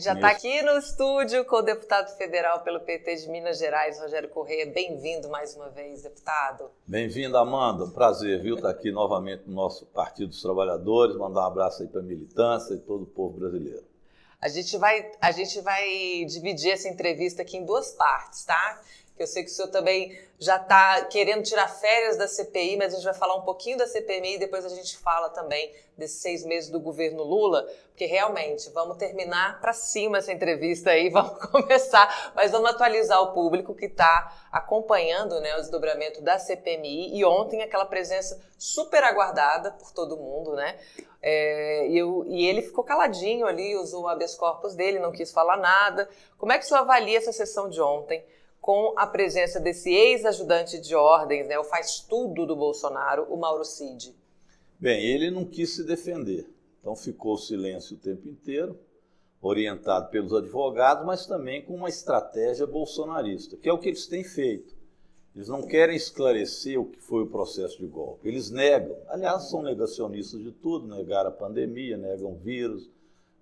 gente já está aqui no estúdio com o deputado federal pelo PT de Minas Gerais, Rogério Correia. Bem-vindo mais uma vez, deputado. Bem-vindo, Amanda. Prazer, viu, estar tá aqui novamente no nosso Partido dos Trabalhadores. Mandar um abraço aí para a militância e todo o povo brasileiro. A gente vai, a gente vai dividir essa entrevista aqui em duas partes, tá? Eu sei que o senhor também já está querendo tirar férias da CPI, mas a gente vai falar um pouquinho da CPMI e depois a gente fala também desses seis meses do governo Lula, porque realmente vamos terminar para cima essa entrevista aí, vamos começar, mas vamos atualizar o público que está acompanhando né, o desdobramento da CPMI e ontem aquela presença super aguardada por todo mundo, né? É, e, eu, e, ele ficou caladinho ali, usou o habeas corpus dele, não quis falar nada. Como é que o senhor avalia essa sessão de ontem? Com a presença desse ex-ajudante de ordens, né, o faz tudo do Bolsonaro, o Mauro Cid? Bem, ele não quis se defender, então ficou silêncio o tempo inteiro, orientado pelos advogados, mas também com uma estratégia bolsonarista, que é o que eles têm feito. Eles não querem esclarecer o que foi o processo de golpe. Eles negam. Aliás, são negacionistas de tudo, negaram a pandemia, negam o vírus,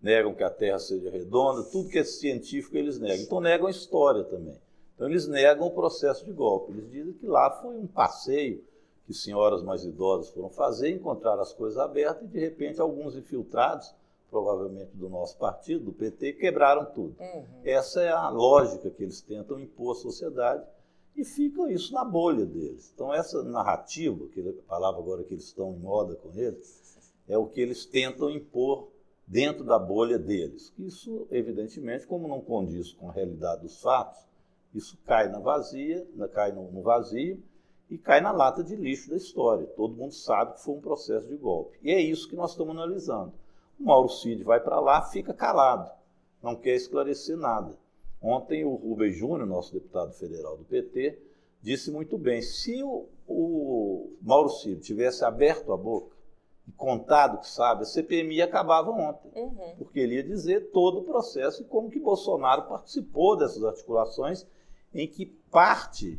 negam que a Terra seja redonda, tudo que é científico eles negam. Então negam a história também. Então eles negam o processo de golpe. Eles dizem que lá foi um passeio que senhoras mais idosas foram fazer, encontraram as coisas abertas e de repente alguns infiltrados, provavelmente do nosso partido, do PT, quebraram tudo. Uhum. Essa é a lógica que eles tentam impor à sociedade e fica isso na bolha deles. Então essa narrativa, que a palavra agora que eles estão em moda com eles, é o que eles tentam impor dentro da bolha deles. Isso, evidentemente, como não condiz com a realidade dos fatos, isso cai na vazia, cai no, no vazio e cai na lata de lixo da história. Todo mundo sabe que foi um processo de golpe. E é isso que nós estamos analisando. O Mauro Cid vai para lá, fica calado, não quer esclarecer nada. Ontem o Rubem Júnior, nosso deputado federal do PT, disse muito bem: se o, o Mauro Cid tivesse aberto a boca e contado que sabe, a CPMI acabava ontem, uhum. porque ele ia dizer todo o processo e como que Bolsonaro participou dessas articulações em que parte,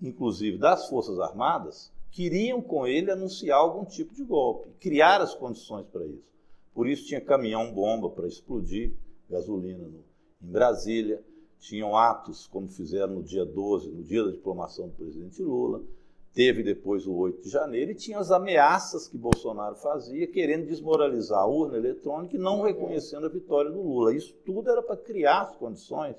inclusive das Forças Armadas, queriam com ele anunciar algum tipo de golpe, criar as condições para isso. Por isso tinha caminhão-bomba para explodir gasolina no, em Brasília, tinham atos, como fizeram no dia 12, no dia da diplomação do presidente Lula, teve depois o 8 de janeiro, e tinha as ameaças que Bolsonaro fazia, querendo desmoralizar a urna eletrônica e não reconhecendo a vitória do Lula. Isso tudo era para criar as condições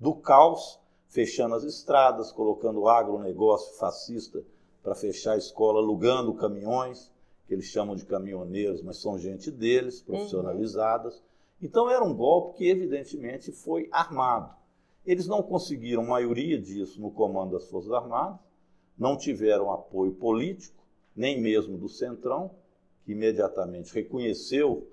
do caos fechando as estradas, colocando agronegócio fascista para fechar a escola, alugando caminhões, que eles chamam de caminhoneiros, mas são gente deles, uhum. profissionalizadas. Uhum. Então era um golpe que evidentemente foi armado. Eles não conseguiram maioria disso no comando das Forças Armadas, não tiveram apoio político, nem mesmo do Centrão, que imediatamente reconheceu,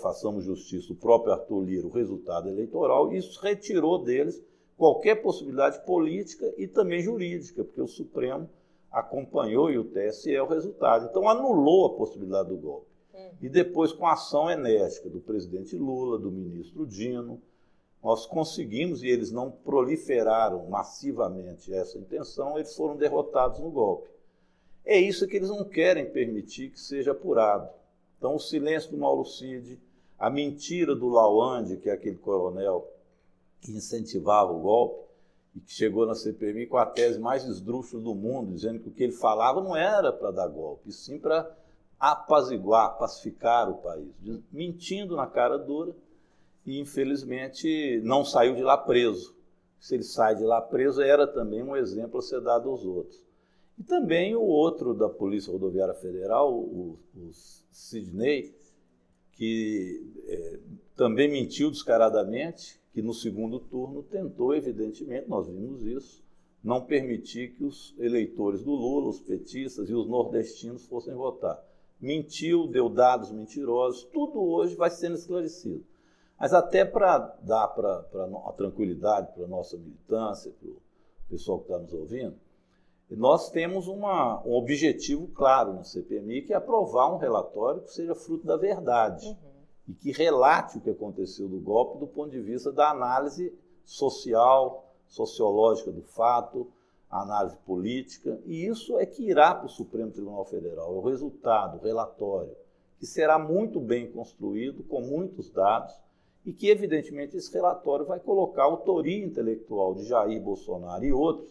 façamos justiça, o próprio Arthur Lira, o resultado eleitoral, e isso retirou deles qualquer possibilidade política e também jurídica, porque o Supremo acompanhou e o TSE é o resultado. Então anulou a possibilidade do golpe. Uhum. E depois, com a ação enérgica do presidente Lula, do ministro Dino, nós conseguimos, e eles não proliferaram massivamente essa intenção, eles foram derrotados no golpe. É isso que eles não querem permitir que seja apurado. Então, o silêncio do Mauro Cid, a mentira do Lawande, que é aquele coronel que incentivava o golpe e que chegou na CPMI com a tese mais esdrúxula do mundo, dizendo que o que ele falava não era para dar golpe, sim para apaziguar, pacificar o país, mentindo na cara dura e infelizmente não saiu de lá preso. Se ele sai de lá preso, era também um exemplo a ser dado aos outros. E também o outro da Polícia Rodoviária Federal, o, o Sidney, que é, também mentiu descaradamente, que no segundo turno tentou, evidentemente, nós vimos isso, não permitir que os eleitores do Lula, os petistas e os nordestinos fossem votar. Mentiu, deu dados mentirosos, tudo hoje vai sendo esclarecido. Mas até para dar para a tranquilidade para a nossa militância, para o pessoal que está nos ouvindo, nós temos uma, um objetivo claro na CPMI, que é aprovar um relatório que seja fruto da verdade. Uhum e que relate o que aconteceu do golpe do ponto de vista da análise social, sociológica do fato, análise política, e isso é que irá para o Supremo Tribunal Federal, é o resultado, o relatório, que será muito bem construído, com muitos dados, e que, evidentemente, esse relatório vai colocar a autoria intelectual de Jair Bolsonaro e outros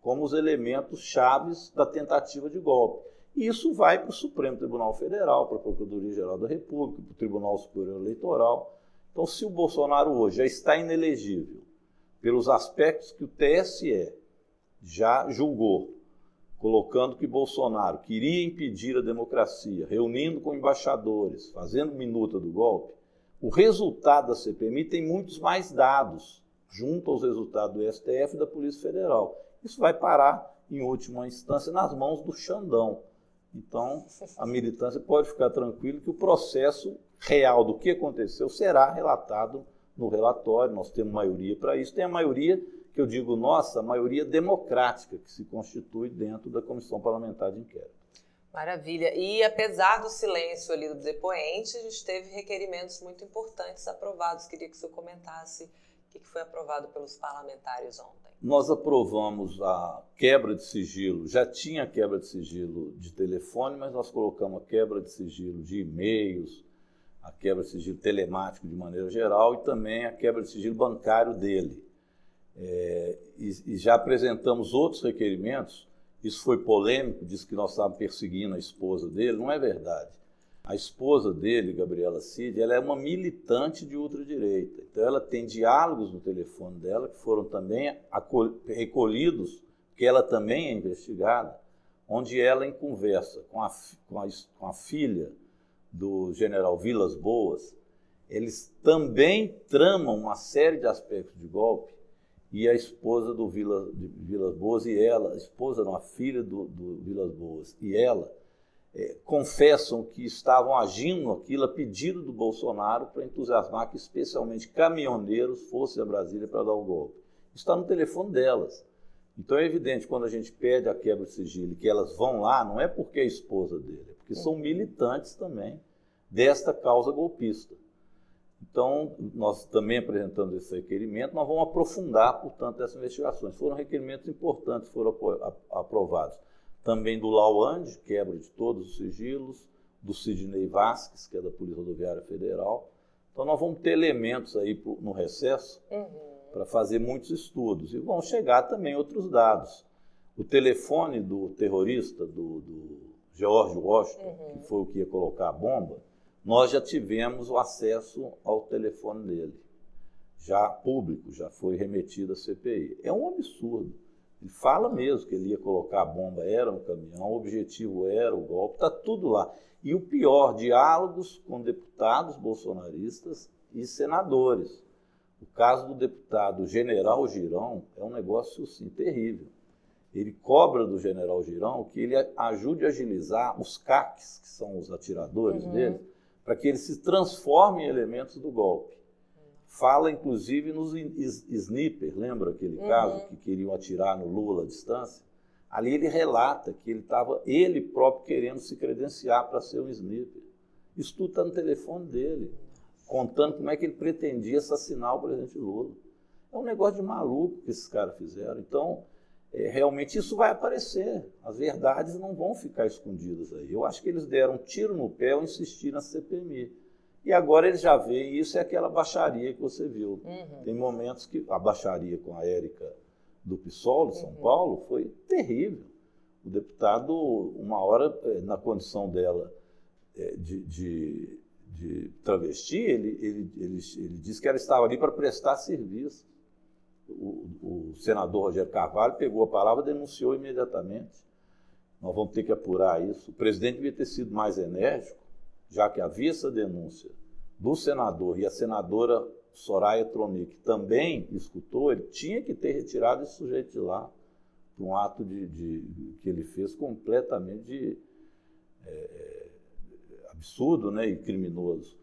como os elementos chaves da tentativa de golpe. E isso vai para o Supremo Tribunal Federal, para a Procuradoria-Geral da República, para o Tribunal Superior Eleitoral. Então, se o Bolsonaro hoje já está inelegível pelos aspectos que o TSE já julgou, colocando que Bolsonaro queria impedir a democracia, reunindo com embaixadores, fazendo minuta do golpe, o resultado da CPMI tem muitos mais dados, junto aos resultados do STF e da Polícia Federal. Isso vai parar, em última instância, nas mãos do Xandão. Então, a militância pode ficar tranquila que o processo real do que aconteceu será relatado no relatório. Nós temos maioria para isso. Tem a maioria, que eu digo nossa, a maioria democrática que se constitui dentro da Comissão Parlamentar de Inquérito. Maravilha. E apesar do silêncio ali do depoente, a gente teve requerimentos muito importantes aprovados. Queria que o senhor comentasse o que foi aprovado pelos parlamentares ontem. Nós aprovamos a quebra de sigilo. Já tinha quebra de sigilo de telefone, mas nós colocamos a quebra de sigilo de e-mails, a quebra de sigilo telemático de maneira geral e também a quebra de sigilo bancário dele. É, e, e já apresentamos outros requerimentos isso foi polêmico, disse que nós estávamos perseguindo a esposa dele. Não é verdade. A esposa dele, Gabriela Cid, ela é uma militante de ultradireita. Então ela tem diálogos no telefone dela que foram também recolhidos, que ela também é investigada, onde ela em conversa com a, com a, com a filha do general Vilas Boas, eles também tramam uma série de aspectos de golpe e a esposa do Vila, Vilas Boas e ela, a esposa não, a filha do, do Vilas Boas e ela, é, confessam que estavam agindo aquilo a pedido do Bolsonaro para entusiasmar que especialmente caminhoneiros fossem a Brasília para dar o golpe. Está no telefone delas. Então é evidente, quando a gente pede a quebra de sigilo que elas vão lá, não é porque é esposa dele, é porque são militantes também desta causa golpista. Então, nós também apresentando esse requerimento, nós vamos aprofundar, portanto, essas investigações. Foram requerimentos importantes, foram aprovados. Também do Lauande, quebra de todos os sigilos, do Sidney Vasques, que é da Polícia Rodoviária Federal. Então, nós vamos ter elementos aí no recesso uhum. para fazer muitos estudos. E vão chegar também outros dados. O telefone do terrorista, do, do George Washington, uhum. que foi o que ia colocar a bomba, nós já tivemos o acesso ao telefone dele, já público, já foi remetido à CPI. É um absurdo. Ele fala mesmo que ele ia colocar a bomba, era no caminhão, o objetivo era o golpe, está tudo lá. E o pior, diálogos com deputados bolsonaristas e senadores. O caso do deputado General Girão é um negócio, sim, terrível. Ele cobra do General Girão que ele ajude a agilizar os CACs, que são os atiradores uhum. dele, para que ele se transforme em elementos do golpe. Fala, inclusive, nos sniper, lembra aquele uhum. caso que queriam atirar no Lula à distância? Ali ele relata que ele estava, ele próprio, querendo se credenciar para ser um sniper. Isso tudo está no telefone dele, contando como é que ele pretendia assassinar o presidente Lula. É um negócio de maluco que esses caras fizeram. Então, é, realmente isso vai aparecer. As verdades não vão ficar escondidas aí. Eu acho que eles deram um tiro no pé ao insistir na CPMI. E agora eles já veem isso é aquela baixaria que você viu. Uhum. Tem momentos que a baixaria com a Érica do PSOL de São uhum. Paulo foi terrível. O deputado, uma hora, é, na condição dela é, de, de, de travesti, ele, ele, ele, ele disse que ela estava ali para prestar serviço o, o senador Rogério Carvalho pegou a palavra e denunciou imediatamente. Nós vamos ter que apurar isso. O presidente devia ter sido mais enérgico, já que havia essa denúncia do senador e a senadora Soraya Tronic também escutou, ele tinha que ter retirado esse sujeito de lá por um ato de, de que ele fez completamente de, é, absurdo né, e criminoso.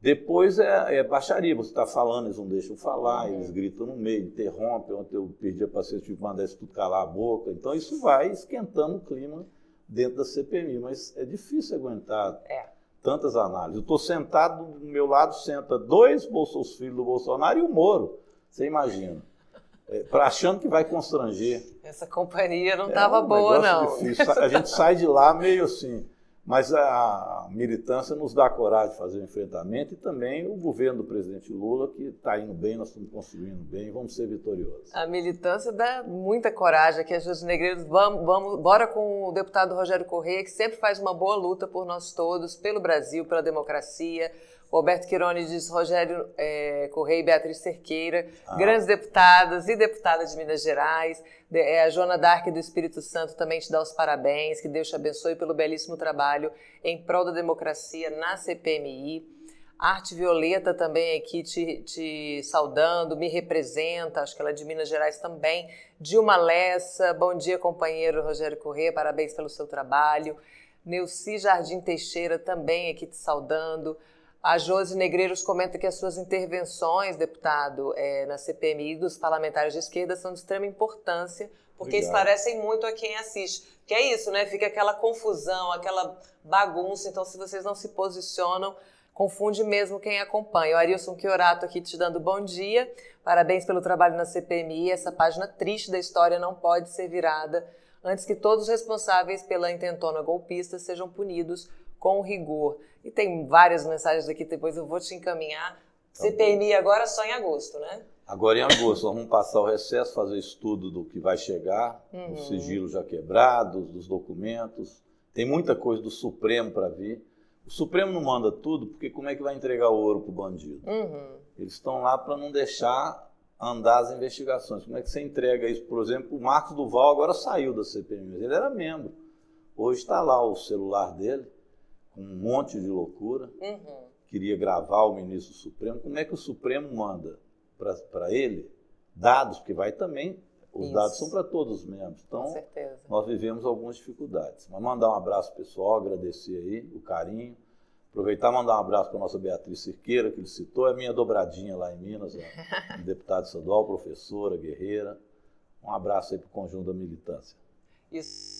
Depois é, é baixaria, você está falando, eles não deixam falar, uhum. eles gritam no meio, interrompem. Ontem eu perdi a paciência, tive que mandar isso tudo calar a boca. Então isso vai esquentando o clima dentro da CPMI, mas é difícil aguentar é. Tantas análises. Eu estou sentado, do meu lado senta dois bolsos filhos do Bolsonaro e o Moro, você imagina. É, pra, achando que vai constranger. Essa companhia não estava é um boa, não. Difícil. A gente sai de lá meio assim. Mas a militância nos dá coragem de fazer o enfrentamento e também o governo do presidente Lula, que está indo bem, nós estamos construindo bem, vamos ser vitoriosos. A militância dá muita coragem aqui, as Negreiros. Vamos, vamos, bora com o deputado Rogério Corrêa, que sempre faz uma boa luta por nós todos, pelo Brasil, pela democracia. Roberto Quirone diz Rogério é, Correia e Beatriz Cerqueira, ah. grandes deputadas e deputadas de Minas Gerais. De, é, a Joana Dark do Espírito Santo também te dá os parabéns, que Deus te abençoe pelo belíssimo trabalho em prol da democracia na CPMI. Arte Violeta também aqui te, te, saudando, me representa, acho que ela é de Minas Gerais também. Dilma Lessa, bom dia, companheiro Rogério Corrêa, parabéns pelo seu trabalho. Neuci Jardim Teixeira também aqui te saudando. A Josi Negreiros comenta que as suas intervenções, deputado, é, na CPMI dos parlamentares de esquerda são de extrema importância, porque Obrigado. esclarecem muito a quem assiste. Que é isso, né? Fica aquela confusão, aquela bagunça. Então, se vocês não se posicionam, confunde mesmo quem acompanha. O Arilson Chiorato aqui te dando bom dia. Parabéns pelo trabalho na CPMI. Essa página triste da história não pode ser virada antes que todos os responsáveis pela intentona golpista sejam punidos com rigor. E tem várias mensagens aqui, depois eu vou te encaminhar. Tá CPMI agora só em agosto, né? Agora em agosto, vamos passar o recesso, fazer estudo do que vai chegar, uhum. sigilos já quebrados, dos documentos. Tem muita coisa do Supremo para vir. O Supremo não manda tudo, porque como é que vai entregar o ouro para o bandido? Uhum. Eles estão lá para não deixar andar as investigações. Como é que você entrega isso? Por exemplo, o Marcos Duval agora saiu da CPMI, ele era membro. Hoje está lá o celular dele com um monte de loucura, uhum. queria gravar o ministro Supremo. Como é que o Supremo manda para ele dados, porque vai também, os Isso. dados são para todos os membros. Então, nós vivemos algumas dificuldades. Mas mandar um abraço pessoal, agradecer aí o carinho. Aproveitar e mandar um abraço para a nossa Beatriz Cirqueira, que ele citou, é minha dobradinha lá em Minas, deputada estadual, professora, guerreira. Um abraço aí para o conjunto da militância. Isso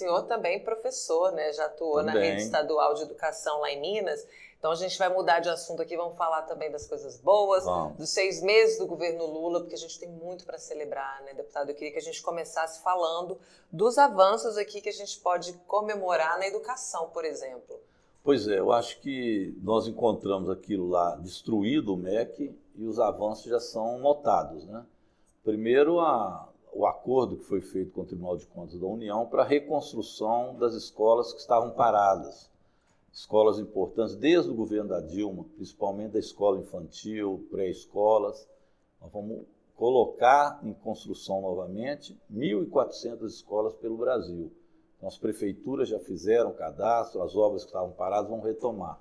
senhor também é professor, né? Já atuou também. na rede estadual de educação lá em Minas. Então a gente vai mudar de assunto aqui, vamos falar também das coisas boas, dos seis meses do governo Lula, porque a gente tem muito para celebrar, né, deputado? Eu queria que a gente começasse falando dos avanços aqui que a gente pode comemorar na educação, por exemplo. Pois é, eu acho que nós encontramos aquilo lá destruído, o MEC, e os avanços já são notados, né? Primeiro, a, o acordo que foi feito com o Tribunal de Contas da União para a reconstrução das escolas que estavam paradas. Escolas importantes, desde o governo da Dilma, principalmente da escola infantil, pré-escolas. Nós vamos colocar em construção novamente 1.400 escolas pelo Brasil. Então, as prefeituras já fizeram cadastro, as obras que estavam paradas vão retomar.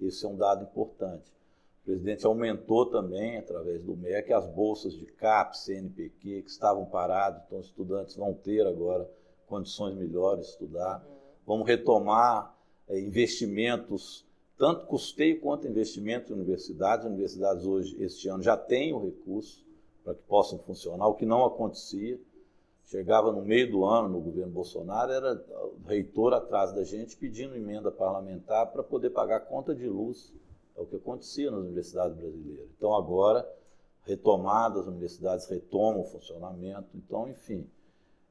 Esse é um dado importante. O presidente aumentou também, através do MEC, as bolsas de CAP, CNPq, que estavam paradas, então os estudantes vão ter agora condições melhores de estudar. Vamos retomar é, investimentos, tanto custeio quanto investimento em universidades. As universidades hoje, este ano, já têm o recurso para que possam funcionar, o que não acontecia. Chegava no meio do ano, no governo Bolsonaro, era o reitor atrás da gente pedindo emenda parlamentar para poder pagar conta de luz é o que acontecia nas universidades brasileiras. Então, agora, retomadas, as universidades retomam o funcionamento. Então, enfim,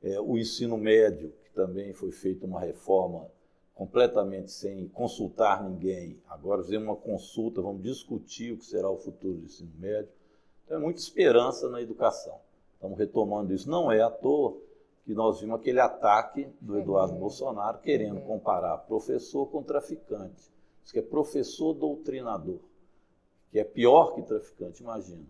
é, o ensino médio, que também foi feita uma reforma completamente sem consultar ninguém. Agora fizemos uma consulta, vamos discutir o que será o futuro do ensino médio. Então, é muita esperança na educação. Estamos retomando isso. Não é à toa que nós vimos aquele ataque do Eduardo uhum. Bolsonaro querendo uhum. comparar professor com traficante. Diz que é professor doutrinador, que é pior que traficante, imagina.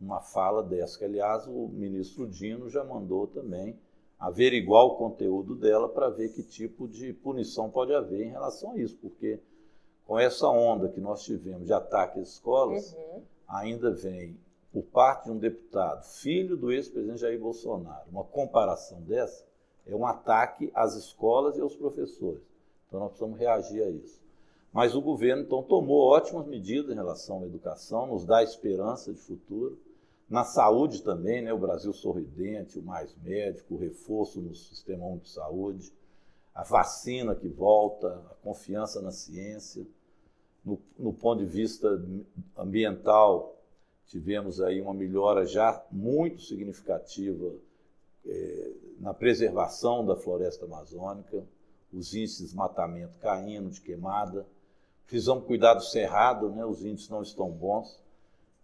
Uma fala dessa, que aliás o ministro Dino já mandou também averiguar o conteúdo dela para ver que tipo de punição pode haver em relação a isso, porque com essa onda que nós tivemos de ataque às escolas, uhum. ainda vem por parte de um deputado, filho do ex-presidente Jair Bolsonaro, uma comparação dessa, é um ataque às escolas e aos professores. Então nós precisamos reagir a isso. Mas o governo, então, tomou ótimas medidas em relação à educação, nos dá esperança de futuro. Na saúde também, né, o Brasil sorridente, o mais médico, o reforço no sistema único de saúde, a vacina que volta, a confiança na ciência. No, no ponto de vista ambiental, tivemos aí uma melhora já muito significativa é, na preservação da floresta amazônica. os índices de desmatamento caindo, de queimada. Precisamos cuidar do cerrado, né? os índices não estão bons.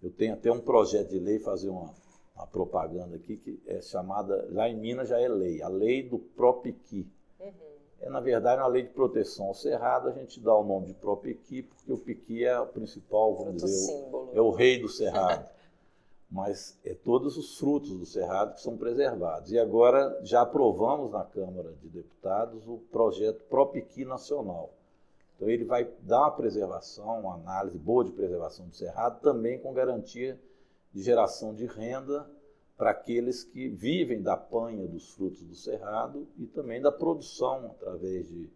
Eu tenho até um projeto de lei, fazer uma, uma propaganda aqui, que é chamada, lá em Minas já é lei, a lei do Propiqui. Uhum. É, na verdade, uma lei de proteção ao cerrado, a gente dá o nome de Propiqui, porque o piqui é o principal, vamos dizer, símbolo. é o rei do cerrado. Mas é todos os frutos do cerrado que são preservados. E agora já aprovamos na Câmara de Deputados o projeto Propiqui Nacional então ele vai dar uma preservação, uma análise boa de preservação do cerrado, também com garantia de geração de renda para aqueles que vivem da panha dos frutos do cerrado e também da produção através de,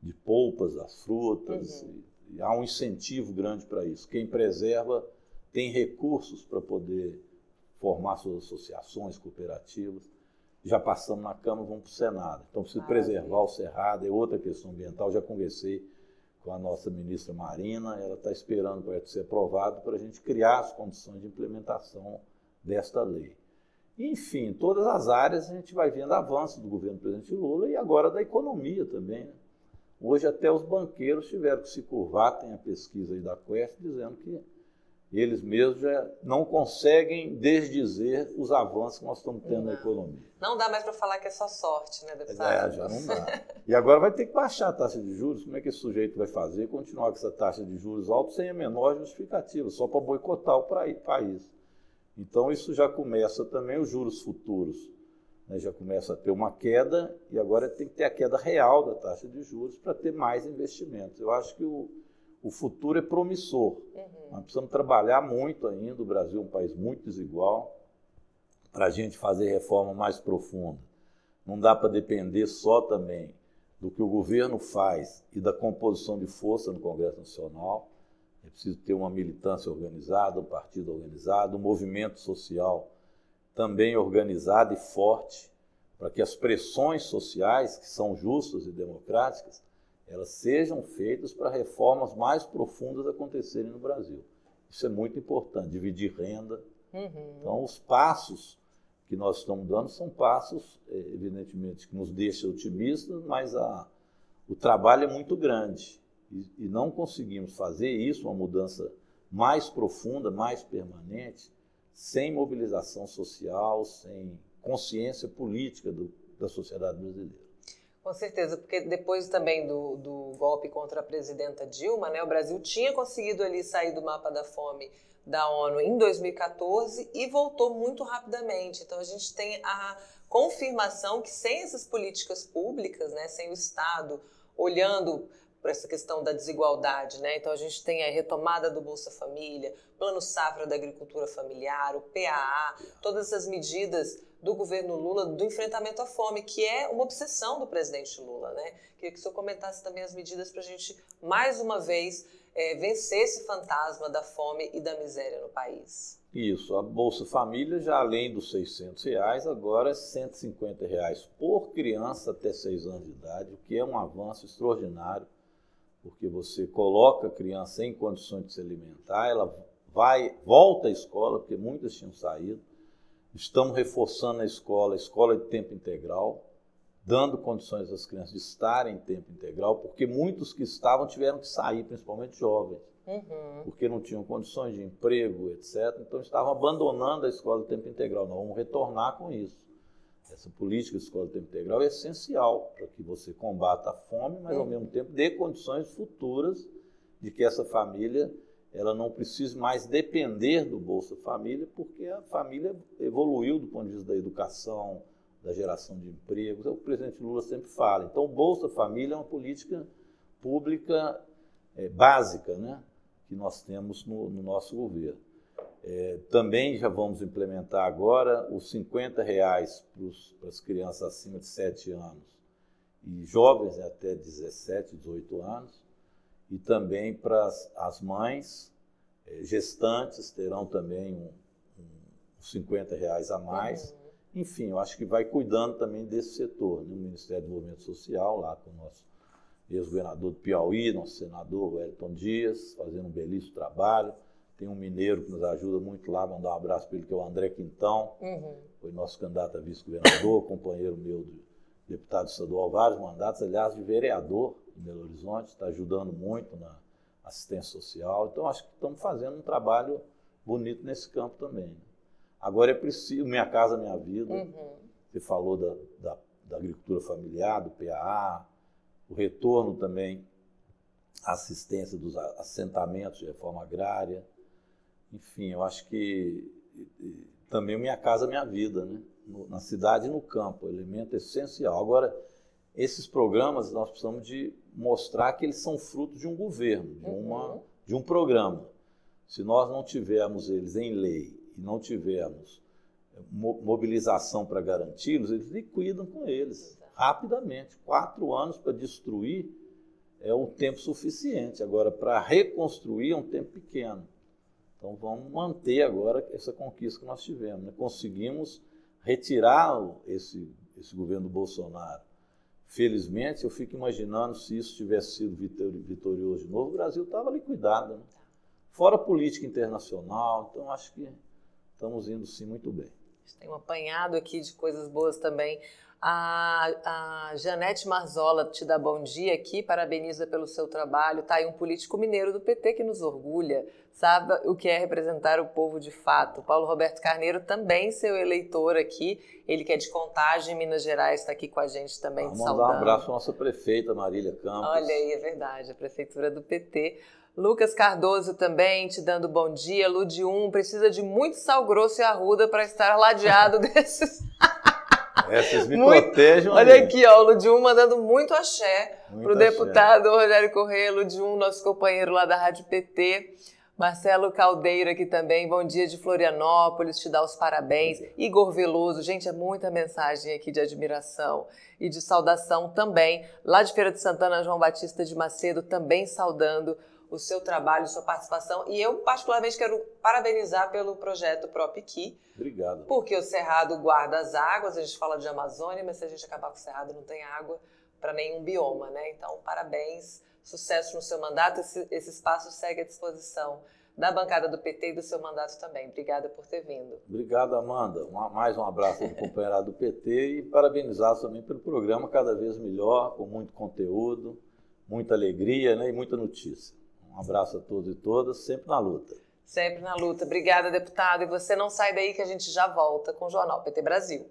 de polpas das frutas. Uhum. E, e há um incentivo grande para isso. Quem preserva tem recursos para poder formar suas associações, cooperativas. Já passamos na Câmara, vamos para o Senado. Então, precisa ah, preservar o cerrado, é outra questão ambiental. Já conversei com a nossa ministra Marina, ela está esperando para ser aprovado para a gente criar as condições de implementação desta lei. Enfim, todas as áreas a gente vai vendo avanço do governo do presidente Lula e agora da economia também. Né? Hoje até os banqueiros tiveram que se curvar, tem a pesquisa aí da Quest dizendo que eles mesmos já não conseguem desdizer os avanços que nós estamos tendo não. na economia. Não dá mais para falar que é só sorte, né, deputado? É, já não dá. e agora vai ter que baixar a taxa de juros. Como é que esse sujeito vai fazer? Continuar com essa taxa de juros alta sem a menor justificativa, só para boicotar o país. Então isso já começa também os juros futuros. Né, já começa a ter uma queda e agora tem que ter a queda real da taxa de juros para ter mais investimentos. Eu acho que o, o futuro é promissor. Uhum. Nós precisamos trabalhar muito ainda. O Brasil é um país muito desigual para a gente fazer reforma mais profunda. Não dá para depender só também do que o governo faz e da composição de força no Congresso Nacional. É preciso ter uma militância organizada, um partido organizado, um movimento social também organizado e forte, para que as pressões sociais, que são justas e democráticas, elas sejam feitas para reformas mais profundas acontecerem no Brasil. Isso é muito importante, dividir renda. Uhum. Então, os passos que nós estamos dando são passos, é, evidentemente, que nos deixam otimistas, mas a, o trabalho é muito grande. E, e não conseguimos fazer isso, uma mudança mais profunda, mais permanente, sem mobilização social, sem consciência política do, da sociedade brasileira. Com certeza, porque depois também do, do golpe contra a presidenta Dilma, né, o Brasil tinha conseguido ali sair do mapa da fome da ONU em 2014 e voltou muito rapidamente. Então a gente tem a confirmação que sem essas políticas públicas, né, sem o Estado olhando para essa questão da desigualdade, né? Então a gente tem a retomada do Bolsa Família, Plano Safra da Agricultura Familiar, o PAA, todas essas medidas do governo Lula do enfrentamento à fome, que é uma obsessão do presidente Lula, né? Queria que o senhor comentasse também as medidas para a gente, mais uma vez, é, vencer esse fantasma da fome e da miséria no país. Isso, a Bolsa Família, já além dos 600 reais, agora é 150 reais por criança até 6 anos de idade, o que é um avanço extraordinário porque você coloca a criança em condições de se alimentar, ela vai, volta à escola, porque muitas tinham saído. Estamos reforçando a escola, a escola de tempo integral, dando condições às crianças de estarem em tempo integral, porque muitos que estavam tiveram que sair, principalmente jovens, uhum. porque não tinham condições de emprego, etc. Então estavam abandonando a escola de tempo integral. Nós vamos retornar com isso. Essa política de escola de tempo integral é essencial para que você combata a fome, mas ao mesmo tempo dê condições futuras de que essa família ela não precise mais depender do Bolsa Família, porque a família evoluiu do ponto de vista da educação, da geração de empregos, é o que o presidente Lula sempre fala. Então, o Bolsa Família é uma política pública é, básica né, que nós temos no, no nosso governo. É, também já vamos implementar agora os 50 reais para as crianças acima de 7 anos e jovens até 17, 18 anos, e também para as mães é, gestantes terão também um, um, uns 50 reais a mais. Uhum. Enfim, eu acho que vai cuidando também desse setor, né? o Ministério do Desenvolvimento Social, lá com o nosso ex-governador do Piauí, nosso senador Wellington Dias, fazendo um belíssimo trabalho tem um mineiro que nos ajuda muito lá, mandar um abraço para ele, que é o André Quintão. Uhum. Foi nosso candidato a vice-governador, companheiro meu de, deputado estadual, vários mandatos, aliás, de vereador em Belo Horizonte, está ajudando muito na assistência social. Então, acho que estamos fazendo um trabalho bonito nesse campo também. Né? Agora é preciso, Minha Casa Minha Vida, uhum. você falou da, da, da, agricultura familiar, do PAA, o retorno também à assistência dos assentamentos de reforma agrária. Enfim, eu acho que também Minha Casa Minha Vida, né? na cidade e no campo, elemento essencial. Agora, esses programas nós precisamos de mostrar que eles são frutos de um governo, de, uma, uhum. de um programa. Se nós não tivermos eles em lei e não tivermos mobilização para garanti-los, eles liquidam com eles rapidamente. Quatro anos para destruir é um tempo suficiente. Agora, para reconstruir é um tempo pequeno. Então, vamos manter agora essa conquista que nós tivemos. Né? Conseguimos retirar esse, esse governo Bolsonaro. Felizmente, eu fico imaginando se isso tivesse sido vitorioso de novo, o Brasil estava liquidado. Né? Fora a política internacional, então acho que estamos indo sim muito bem. Tem um apanhado aqui de coisas boas também. A, a Janete Marzola te dá bom dia aqui, parabeniza pelo seu trabalho. Tá aí um político mineiro do PT que nos orgulha, sabe o que é representar o povo de fato. Paulo Roberto Carneiro também seu eleitor aqui, ele que é de Contagem, Minas Gerais, está aqui com a gente também. Vamos mandar um abraço para nossa prefeita Marília Campos. Olha aí, é verdade, a prefeitura do PT. Lucas Cardoso também te dando bom dia. Lude 1 precisa de muito sal grosso e arruda para estar ladeado desses. Essas me muito, protejam. Olha aqui, ó, o Ludium mandando muito axé para o deputado Rogério Corrêa, Ludium, nosso companheiro lá da Rádio PT. Marcelo Caldeira aqui também, bom dia de Florianópolis, te dá os parabéns. Igor Veloso, gente, é muita mensagem aqui de admiração e de saudação também. Lá de Feira de Santana, João Batista de Macedo também saudando o seu trabalho, sua participação. E eu, particularmente, quero parabenizar pelo projeto PropKey. Obrigado. Porque o Cerrado guarda as águas, a gente fala de Amazônia, mas se a gente acabar com o Cerrado, não tem água para nenhum bioma, né? Então, parabéns, sucesso no seu mandato. Esse, esse espaço segue à disposição da bancada do PT e do seu mandato também. Obrigada por ter vindo. Obrigado, Amanda. mais um abraço do companheirado do PT e parabenizar também pelo programa cada vez melhor, com muito conteúdo, muita alegria né, e muita notícia. Um abraço a todos e todas, sempre na luta. Sempre na luta. Obrigada, deputado. E você não sai daí que a gente já volta com o Jornal PT Brasil.